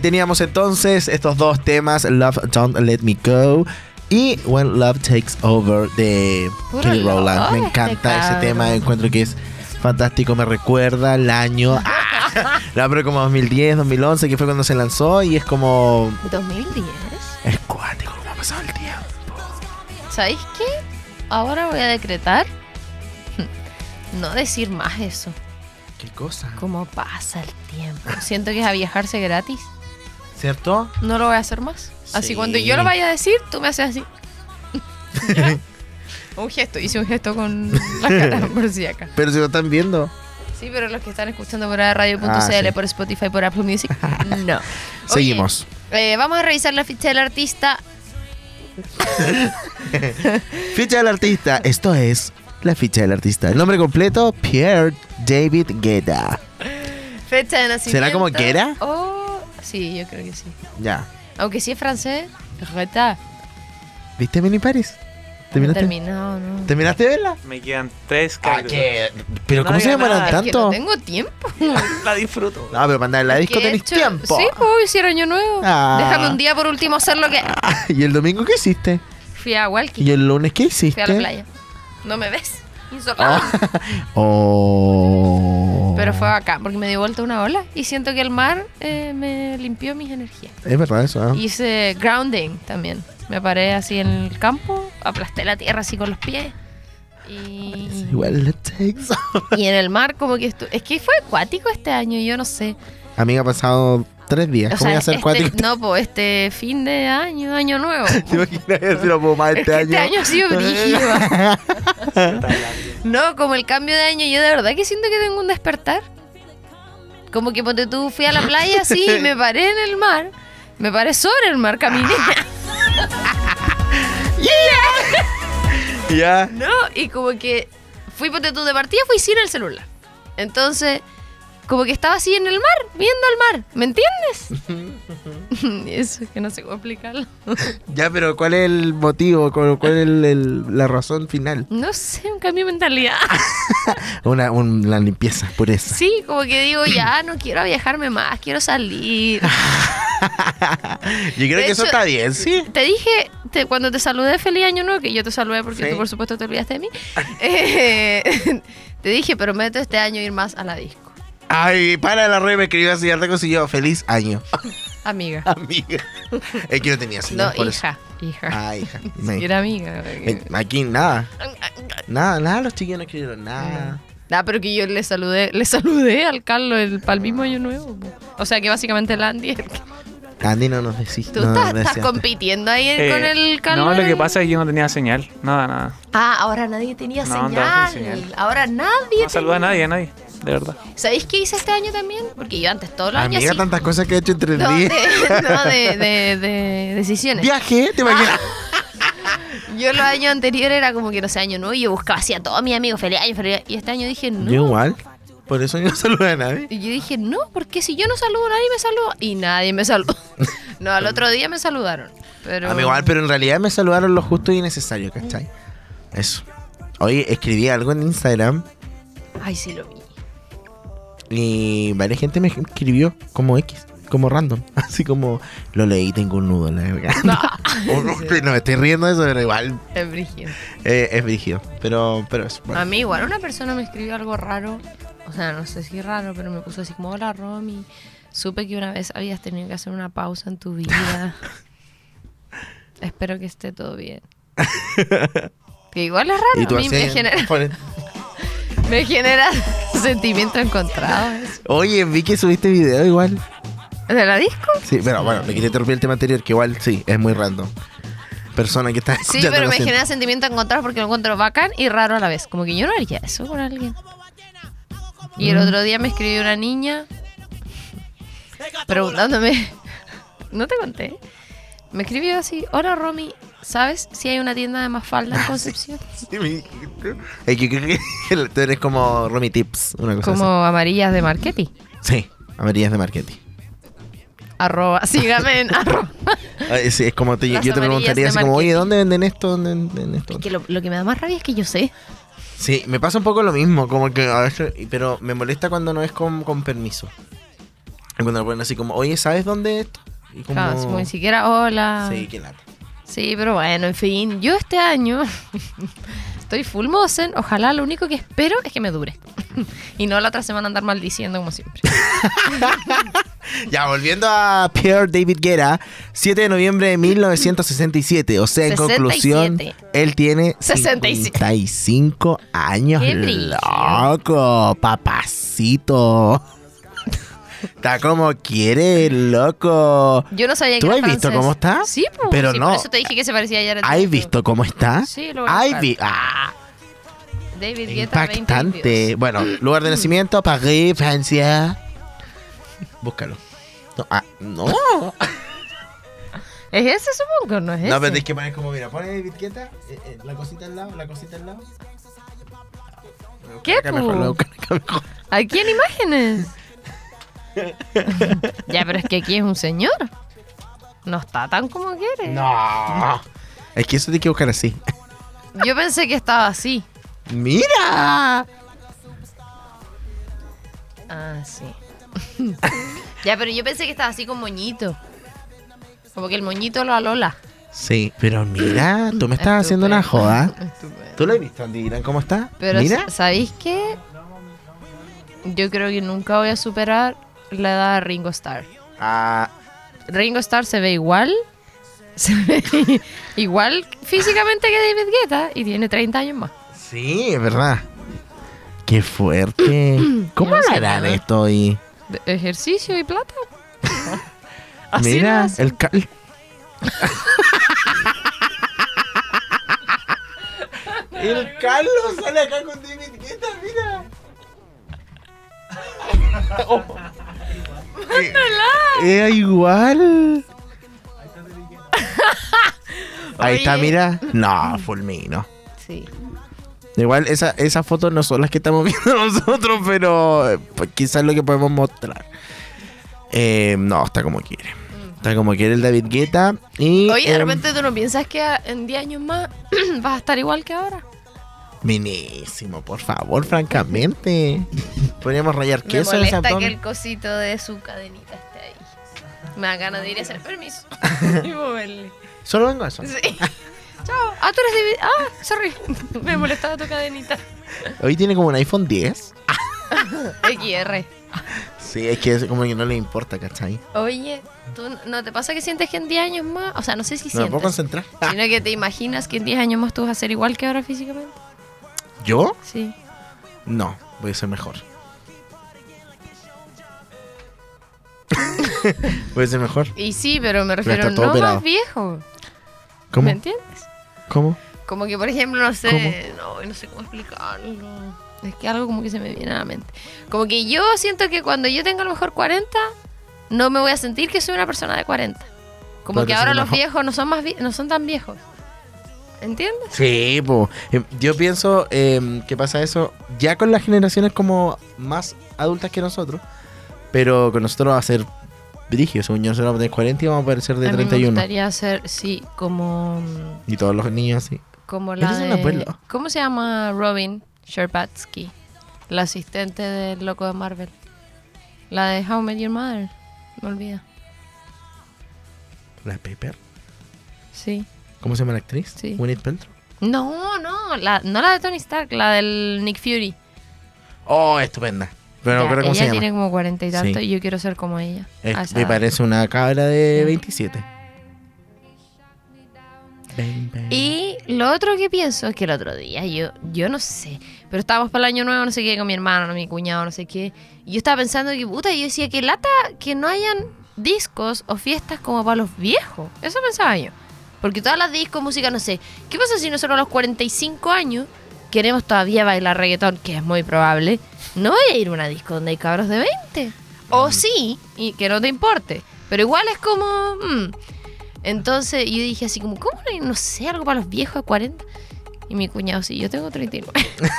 Speaker 1: Ahí teníamos entonces estos dos temas, Love Don't Let Me Go y When Love Takes Over de Kelly Rowland. Me
Speaker 2: love,
Speaker 1: encanta
Speaker 2: este
Speaker 1: ese tema, encuentro que es fantástico, me recuerda el año, ¡Ah! no, pero como 2010, 2011, que fue cuando se lanzó y es como...
Speaker 2: 2010.
Speaker 1: Es cuático como ha pasado el tiempo.
Speaker 2: ¿Sabéis qué? Ahora voy a decretar no decir más eso.
Speaker 1: ¿Qué cosa?
Speaker 2: ¿Cómo pasa el tiempo? Siento que es a viajarse gratis.
Speaker 1: ¿Cierto?
Speaker 2: No lo voy a hacer más. Así
Speaker 1: Sí.
Speaker 2: cuando yo lo vaya a decir, tú me haces así. Un gesto, hice un gesto con la cara por si acá.
Speaker 1: Pero si lo están viendo.
Speaker 2: Sí, pero los que están escuchando por radio.cl,
Speaker 1: Ah, sí.
Speaker 2: por Spotify, por Apple Music, no. Oye,
Speaker 1: Seguimos.
Speaker 2: eh, vamos a revisar la ficha del artista.
Speaker 1: Ficha del artista. Esto es la ficha del artista. El nombre completo, Pierre David Guetta.
Speaker 2: Fecha de nacimiento.
Speaker 1: ¿Será como Guetta?
Speaker 2: Oh, sí, yo creo que sí.
Speaker 1: Ya.
Speaker 2: Aunque sí es francés, Guetta.
Speaker 1: ¿Viste Mini Paris?
Speaker 2: No
Speaker 1: ¿Terminaste?
Speaker 2: terminado, ¿no?
Speaker 1: ¿Terminaste de verla?
Speaker 3: Me quedan tres
Speaker 1: Ah. ¿Pero
Speaker 3: No
Speaker 1: cómo se demoran
Speaker 2: Es que no
Speaker 1: tanto?
Speaker 2: tengo tiempo.
Speaker 3: La disfruto.
Speaker 1: No, pero para andar en la disco
Speaker 2: ¿Qué he
Speaker 1: tenés
Speaker 2: hecho?
Speaker 1: tiempo.
Speaker 2: Sí, pues hoy hiciera año nuevo.
Speaker 1: Ah.
Speaker 2: Déjame un día por último hacer lo que.
Speaker 1: ¿Y el domingo qué hiciste?
Speaker 2: Fui a Walkie.
Speaker 1: ¿Y el lunes qué hiciste?
Speaker 2: Fui a la playa. No me ves. Insolado.
Speaker 1: Oh.
Speaker 2: Pero fue acá porque me dio vuelta una ola y siento que el mar eh, me limpió mis energías.
Speaker 1: Es verdad eso, ¿eh?
Speaker 2: Hice grounding también. Me paré así en el campo, aplasté la tierra así con los pies. Y,
Speaker 1: takes.
Speaker 2: y en el mar como que Es que fue acuático este año, yo no sé.
Speaker 1: Amiga, ha pasado tres días.
Speaker 2: O
Speaker 1: ¿Cómo
Speaker 2: sea,
Speaker 1: iba a ser
Speaker 2: este-
Speaker 1: cuático?
Speaker 2: no, pues este fin de año, año nuevo.
Speaker 1: ¿Te imaginas si lo puedo más
Speaker 2: Es
Speaker 1: este
Speaker 2: que
Speaker 1: año?
Speaker 2: este año ha sido brígido. No, como el cambio de año, yo de verdad que siento que tengo un despertar. Como que ponte tú, fui a la playa así, me paré en el mar, me paré sobre el mar, caminé.
Speaker 1: Ya.
Speaker 2: No, y como que fui ponte tú de partida, fui sin el celular. Entonces, como que estaba así en el mar, viendo el mar, ¿me entiendes? Eso es que no sé cómo explicarlo.
Speaker 1: Ya, pero ¿cuál es el motivo? ¿Cuál es el- el- la razón final?
Speaker 2: No sé, un cambio de mentalidad.
Speaker 1: Una, un- la limpieza, pureza.
Speaker 2: Sí, como que digo, ya no quiero viajarme más, quiero salir.
Speaker 1: Yo creo
Speaker 2: De
Speaker 1: que eso está bien, sí.
Speaker 2: Te dije, te- cuando te saludé feliz año nuevo, que yo te saludé porque
Speaker 1: Sí.
Speaker 2: tú por supuesto te olvidaste de mí, eh, te dije, prometo este año ir más a la disco.
Speaker 1: Ay, para la red me escribió así, ya consiguió. Feliz año,
Speaker 2: Amiga.
Speaker 1: amiga. Es que no tenía señal
Speaker 2: No,
Speaker 1: eso.
Speaker 2: hija, hija.
Speaker 1: Ah, hija. Me-
Speaker 2: siquiera amiga.
Speaker 1: aquí nada. Nada, nada, los chiquillos no escribieron nada.
Speaker 2: Ah, pero que yo le saludé, le saludé al Carlos el, para el mismo año nuevo. O sea que básicamente el Andy. el
Speaker 1: Andy no nos decís.
Speaker 2: Tú
Speaker 1: no
Speaker 2: estás, compitiendo ahí
Speaker 3: Eh,
Speaker 2: con el Carlos.
Speaker 3: No, lo que pasa es que yo no tenía señal. Nada, nada.
Speaker 2: Ah, ahora nadie tenía
Speaker 3: No,
Speaker 2: señal.
Speaker 3: señal.
Speaker 2: Ahora nadie.
Speaker 3: No saluda a
Speaker 2: tenía.
Speaker 3: nadie, a nadie. De verdad.
Speaker 2: ¿Sabéis qué hice este año también? Porque yo antes todos los años.
Speaker 1: Amiga,
Speaker 2: sí-
Speaker 1: tantas cosas que he hecho entre
Speaker 2: No, de,
Speaker 1: días.
Speaker 2: no, de, de- de decisiones.
Speaker 1: Viaje, ¿te imaginas?
Speaker 2: Yo los años anteriores era como que no sé, año nuevo y yo buscaba así a todos mis amigos, feliz año, feliz año. Y este año dije, no.
Speaker 1: Yo igual. Por eso yo no saludo a nadie.
Speaker 2: Y yo dije, no, porque si yo no saludo, nadie me saluda. Y nadie me saludó. no, al otro día me saludaron. Pero...
Speaker 1: A mí igual, pero en realidad me saludaron lo justo y necesario, ¿cachai? Eso. Hoy escribí algo en Instagram
Speaker 2: Ay, sí lo vi.
Speaker 1: Y varias gente me escribió como X, como random. Así como lo leí, tengo un nudo en la garganta. No, no, me estoy riendo de eso, pero igual
Speaker 2: Es brígido.
Speaker 1: eh, es brígido. Pero, pero es bueno.
Speaker 2: A mí igual una persona me escribió algo raro. O sea, no sé si raro, pero me puso así como, hola Romy. Supe que una vez habías tenido que hacer una pausa en tu vida. Espero que esté todo bien. Que igual es raro.
Speaker 1: Y tú
Speaker 2: a mí me genera, me genera sentimientos encontrados. eso.
Speaker 1: Oye, vi que subiste video igual.
Speaker 2: ¿De la disco?
Speaker 1: Sí, pero bueno, me quería interrumpir el tema anterior, que igual sí, es muy random. Persona que está
Speaker 2: Sí,
Speaker 1: escuchando
Speaker 2: pero
Speaker 1: lo
Speaker 2: me
Speaker 1: siento.
Speaker 2: genera sentimientos encontrados porque lo encuentro bacán y raro a la vez. Como que yo no haría eso con alguien. Y
Speaker 1: Mm.
Speaker 2: el otro día me escribió una niña preguntándome. ¿No te conté? Me escribió así: Hola Romy, ¿sabes si hay una tienda de Mafalda
Speaker 1: Ah,
Speaker 2: en Concepción?
Speaker 1: Es creo que tú eres como Romy Tips, una cosa
Speaker 2: Como amarillas de marketing.
Speaker 1: así. Sí, amarillas de marketing.
Speaker 2: Arroba, sígame en arroba.
Speaker 1: Sí, es como te- yo te preguntaría así como, oye. ¿dónde venden esto? ¿Dónde venden esto?
Speaker 2: Que lo, lo que me da más rabia es que yo sé.
Speaker 1: Sí, me pasa un poco lo mismo, como que a veces, pero me molesta cuando no es con, con permiso. Cuando lo ponen así como, oye, ¿sabes dónde es esto? Y como...
Speaker 2: Claro, así como ni siquiera hola.
Speaker 1: Sí, qué lata.
Speaker 2: Sí, pero bueno, en fin, yo este año estoy full mozen. Ojalá lo único que espero es que me dure. y no la otra semana andar maldiciendo como siempre.
Speaker 1: Ya, volviendo a Pierre David Guerra, 7 de noviembre de 1967. O sea, en
Speaker 2: 67.
Speaker 1: conclusión, él tiene
Speaker 2: 67.
Speaker 1: 55 años.
Speaker 2: Qué.
Speaker 1: Loco, papacito. Está como quiere, loco.
Speaker 2: Yo no sabía que
Speaker 1: ¿Tú has visto cómo está?
Speaker 2: Sí, pues.
Speaker 1: Pero
Speaker 2: sí,
Speaker 1: no.
Speaker 2: Por eso te dije que se parecía a Jared
Speaker 1: ¿Has visto cómo está?
Speaker 2: Sí, lo voy a
Speaker 1: vi- ah,
Speaker 2: David Guetta
Speaker 1: impactante.
Speaker 2: 2022.
Speaker 1: Bueno, lugar de nacimiento, París, Francia. Búscalo. No, ah, no.
Speaker 2: ¿Es ese, supongo? ¿No es ese?
Speaker 1: No, pero tienes que poner como, mira, pone David Guetta, eh, eh, la cosita al lado, la cosita al lado.
Speaker 2: ¿Qué,
Speaker 1: mejor, a
Speaker 2: en imágenes. ya, pero es que aquí es un señor. No está tan como quiere.
Speaker 1: No. Es que eso tiene que buscar así.
Speaker 2: Yo pensé que estaba así.
Speaker 1: ¡Mira!
Speaker 2: Ah, sí. ya, pero yo pensé que estaba así con moñito. Como que el moñito lo alola.
Speaker 1: Sí, pero mira, tú me estás haciendo una joda.
Speaker 2: Estupendo.
Speaker 1: ¿Tú lo has visto, Andy Irán, cómo está?
Speaker 2: Pero
Speaker 1: mira.
Speaker 2: ¿sabéis qué? Yo creo que nunca voy a superar la edad de Ringo Starr.
Speaker 1: Ah,
Speaker 2: Ringo Starr se ve igual. Se ve igual físicamente que David Guetta y tiene 30 años más.
Speaker 1: sí, es verdad. Qué fuerte. ¿Cómo
Speaker 2: No
Speaker 1: lo
Speaker 2: sé
Speaker 1: harán
Speaker 2: nada.
Speaker 1: esto y
Speaker 2: De ejercicio y plata. Así
Speaker 1: Mira, el cal... el Carlos sale acá con David Guetta, mira. Oh. Eh, Era igual. Ahí está, mira. No, fulmino.
Speaker 2: Sí.
Speaker 1: Igual esa- esas fotos no son las que estamos viendo nosotros, pero eh, pues, quizás lo que podemos mostrar. Eh, no, está como quiere. Está como quiere el David Guetta. Y,
Speaker 2: Oye, de
Speaker 1: em,
Speaker 2: repente tú no piensas que en 10 años más vas a estar igual que ahora.
Speaker 1: Minísimo, por favor, francamente. Podríamos rayar
Speaker 2: Me
Speaker 1: queso en ese
Speaker 2: molesta que el cosito de su cadenita esté ahí. Me da ganas de ir a hacer permiso. y moverle.
Speaker 1: Solo vengo a eso.
Speaker 2: Sí. Chao. Ah, tú eres David. Ah, sorry. Me molestaba tu cadenita.
Speaker 1: Hoy tiene como un iPhone 10.
Speaker 2: XR.
Speaker 1: Sí, es que es como que no le importa, ¿cachai?
Speaker 2: Oye, ¿tú no te pasa que sientes que en 10 años más? O sea, no sé si
Speaker 1: No me puedo
Speaker 2: sientes.
Speaker 1: concentrar.
Speaker 2: Sino que te imaginas que en 10 años más tú vas a ser igual que ahora físicamente.
Speaker 1: ¿Yo?
Speaker 2: Sí.
Speaker 1: No, voy a ser mejor. voy a ser mejor.
Speaker 2: Y sí, pero me refiero
Speaker 1: todo
Speaker 2: no
Speaker 1: operado.
Speaker 2: más viejo.
Speaker 1: ¿Cómo?
Speaker 2: ¿Me entiendes?
Speaker 1: ¿Cómo?
Speaker 2: Como que, por ejemplo, no sé, no, no sé cómo explicarlo. Es que algo como que se me viene a la mente. Como que yo siento que cuando yo tenga a lo mejor 40, no me voy a sentir que soy una persona de 40. Como que ahora los
Speaker 1: mejor.
Speaker 2: viejos no son más no son tan viejos. ¿Entiendes?
Speaker 1: Sí, po. Eh, yo pienso eh, que pasa eso ya con las generaciones como más adultas que nosotros, pero con nosotros va a ser brigio, según yo, nosotros vamos a tener 40 y vamos a parecer de
Speaker 2: a mí me
Speaker 1: 31.
Speaker 2: gustaría hacer, sí, como,
Speaker 1: Y todos los niños así.
Speaker 2: como la de... ¿Cómo se llama Robin Sherpatsky? La asistente del loco de Marvel. La de How Met Your Mother. Me olvida.
Speaker 1: La Pepper.
Speaker 2: Sí.
Speaker 1: ¿Cómo se llama la actriz?
Speaker 2: Sí.
Speaker 1: Gwyneth Paltrow.
Speaker 2: No, no, la, no la de Tony Stark, la del Nick Fury.
Speaker 1: Oh, estupenda. Pero no
Speaker 2: Ya,
Speaker 1: recuerdo cómo se
Speaker 2: ella
Speaker 1: llama.
Speaker 2: tiene como cuarenta y tanto
Speaker 1: Sí.
Speaker 2: y yo quiero ser como ella.
Speaker 1: Me parece una cabra de
Speaker 2: Sí.
Speaker 1: 27. Bang, bang.
Speaker 2: Y lo otro que pienso es que el otro día, yo, yo no sé, pero estábamos para el año nuevo, no sé qué, con mi hermano, mi cuñado, no sé qué. Y yo estaba pensando que, puta, yo decía que lata que no hayan discos o fiestas como para los viejos. Eso pensaba yo. Porque todas las discos, música, no sé. ¿Qué pasa si nosotros a los 45 años queremos todavía bailar reggaetón? Que es muy probable. No voy a ir a una disco donde hay cabros de 20. O sí, y que no te importe. Pero igual es como... mm. Entonces yo dije así como, ¿cómo no hay, no sé, algo para los viejos de 40? Y mi cuñado, sí, yo tengo 39.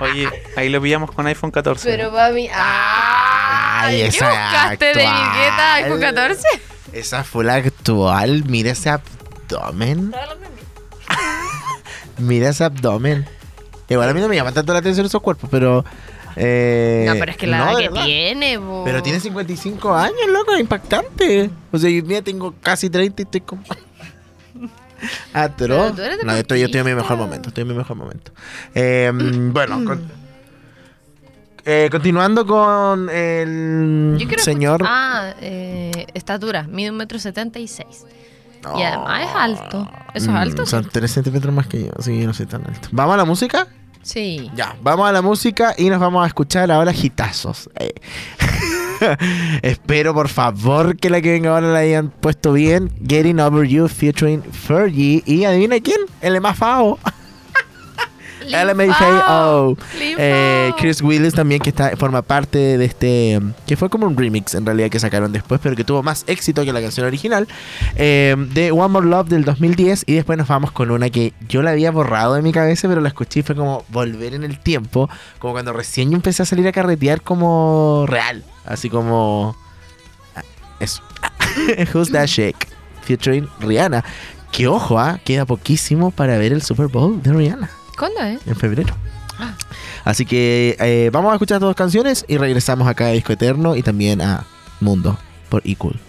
Speaker 3: Oye, ahí lo pillamos con iPhone 14.
Speaker 2: Pero mami, ¡ay! ¿Qué buscaste de. Guetta iPhone 14?
Speaker 1: Esa fue la actual. Mira ese abdomen. Mira ese abdomen. Igual a mí no me llama tanto la atención esos cuerpos, pero Eh,
Speaker 2: no, pero es que la
Speaker 1: no,
Speaker 2: edad que
Speaker 1: verdad.
Speaker 2: tiene, bo.
Speaker 1: Pero tiene 55 años, loco, impactante. O sea, yo mira, tengo casi 30 y estoy como... Atro.
Speaker 2: Pero tú eres
Speaker 1: No, yo estoy, yo estoy en mi mejor momento, estoy en mi mejor momento. Eh, bueno, con- eh, continuando con el
Speaker 2: Yo quiero
Speaker 1: señor...
Speaker 2: escuchar- Ah, eh, estatura, mide un metro setenta y seis. Y además es alto. ¿Eso es
Speaker 1: Mm,
Speaker 2: alto?
Speaker 1: Son 3 centímetros más que yo, así que yo no soy tan alto. ¿Vamos a la música?
Speaker 2: Sí.
Speaker 1: Ya, vamos a la música y nos vamos a escuchar ahora gitazos. Eh. Espero por favor que la que venga ahora la hayan puesto bien. Getting Over You featuring Fergie. Y adivina quién, el más fao. LMFAO. Eh, Chris Willis también que está forma parte de este que fue como un remix en realidad que sacaron después pero que tuvo más éxito que la canción original eh, de One More Love del 2010 y después nos vamos con una que yo la había borrado de mi cabeza pero la escuché y fue como volver en el tiempo como cuando recién yo empecé a salir a carretear como real así como ah, eso. Who's That Shake featuring Rihanna. Que ojo ah, queda poquísimo para ver el Super Bowl de Rihanna
Speaker 2: ¿Cuándo es?
Speaker 1: en febrero.
Speaker 2: Ah.
Speaker 1: Así que eh, vamos a escuchar dos canciones y regresamos acá a Disco Eterno y también a Mundo por Equal.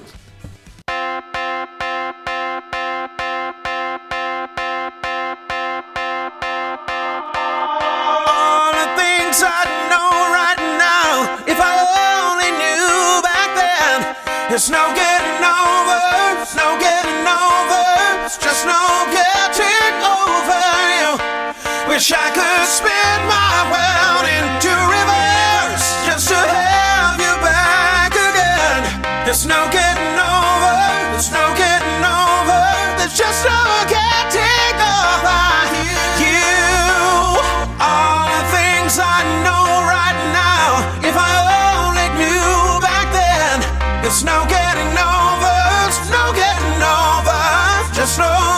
Speaker 6: Wish I could spin my world into reverse just to have you back again. There's no getting over, there's no getting over, there's just no getting over you. All the things I know right now, if I only knew back then, there's no getting over, there's no getting over, just no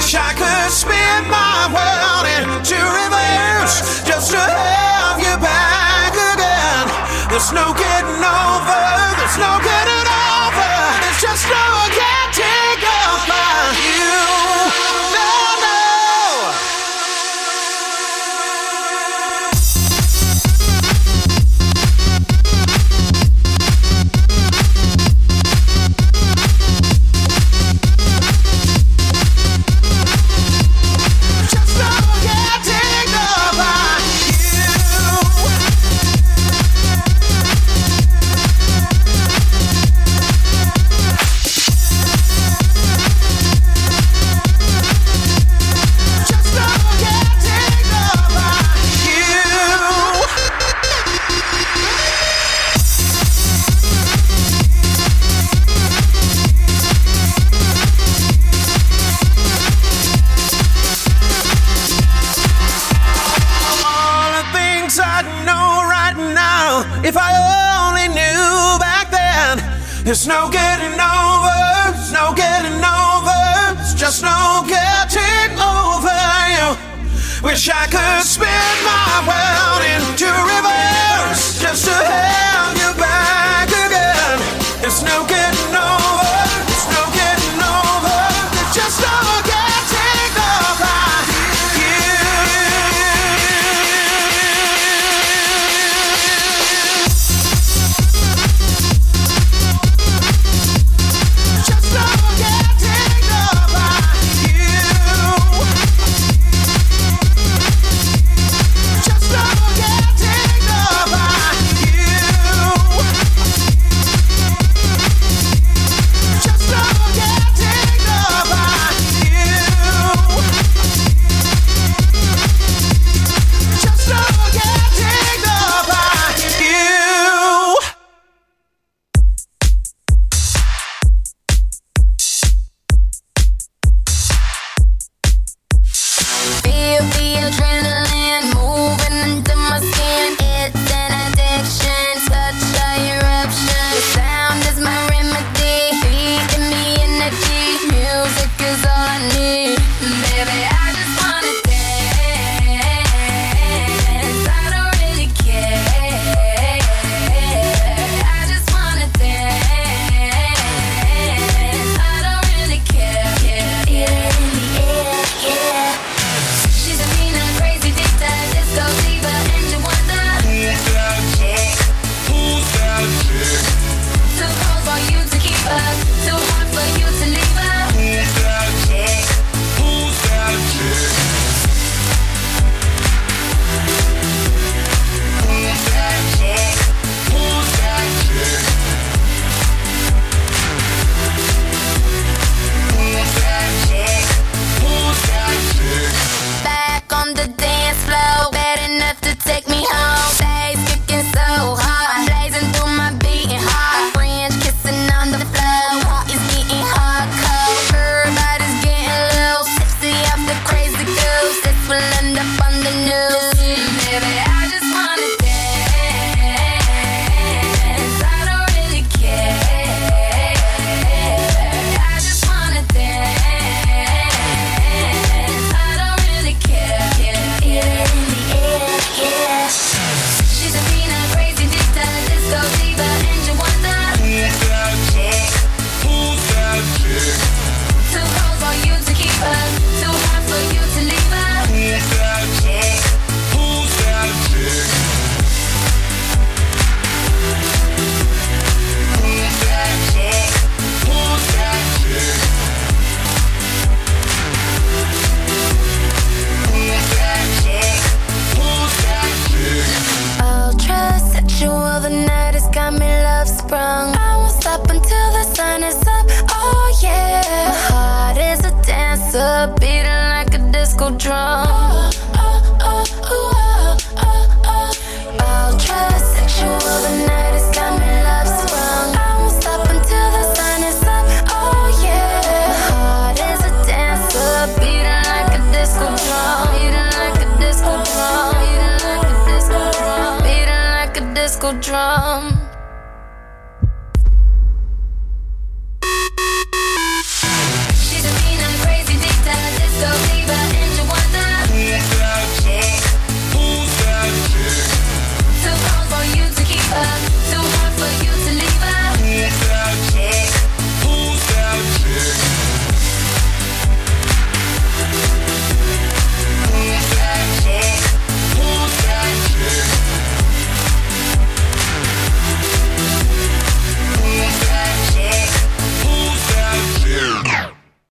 Speaker 6: Wish I could spin my world into reverse just to have you back again. There's no getting over, there's no getting over, there's just no getting right now. If I only knew back then, there's no getting over, there's no getting over, it's just no getting over you. Wish I could spin my world into reverse just to have you back again. There's no getting over,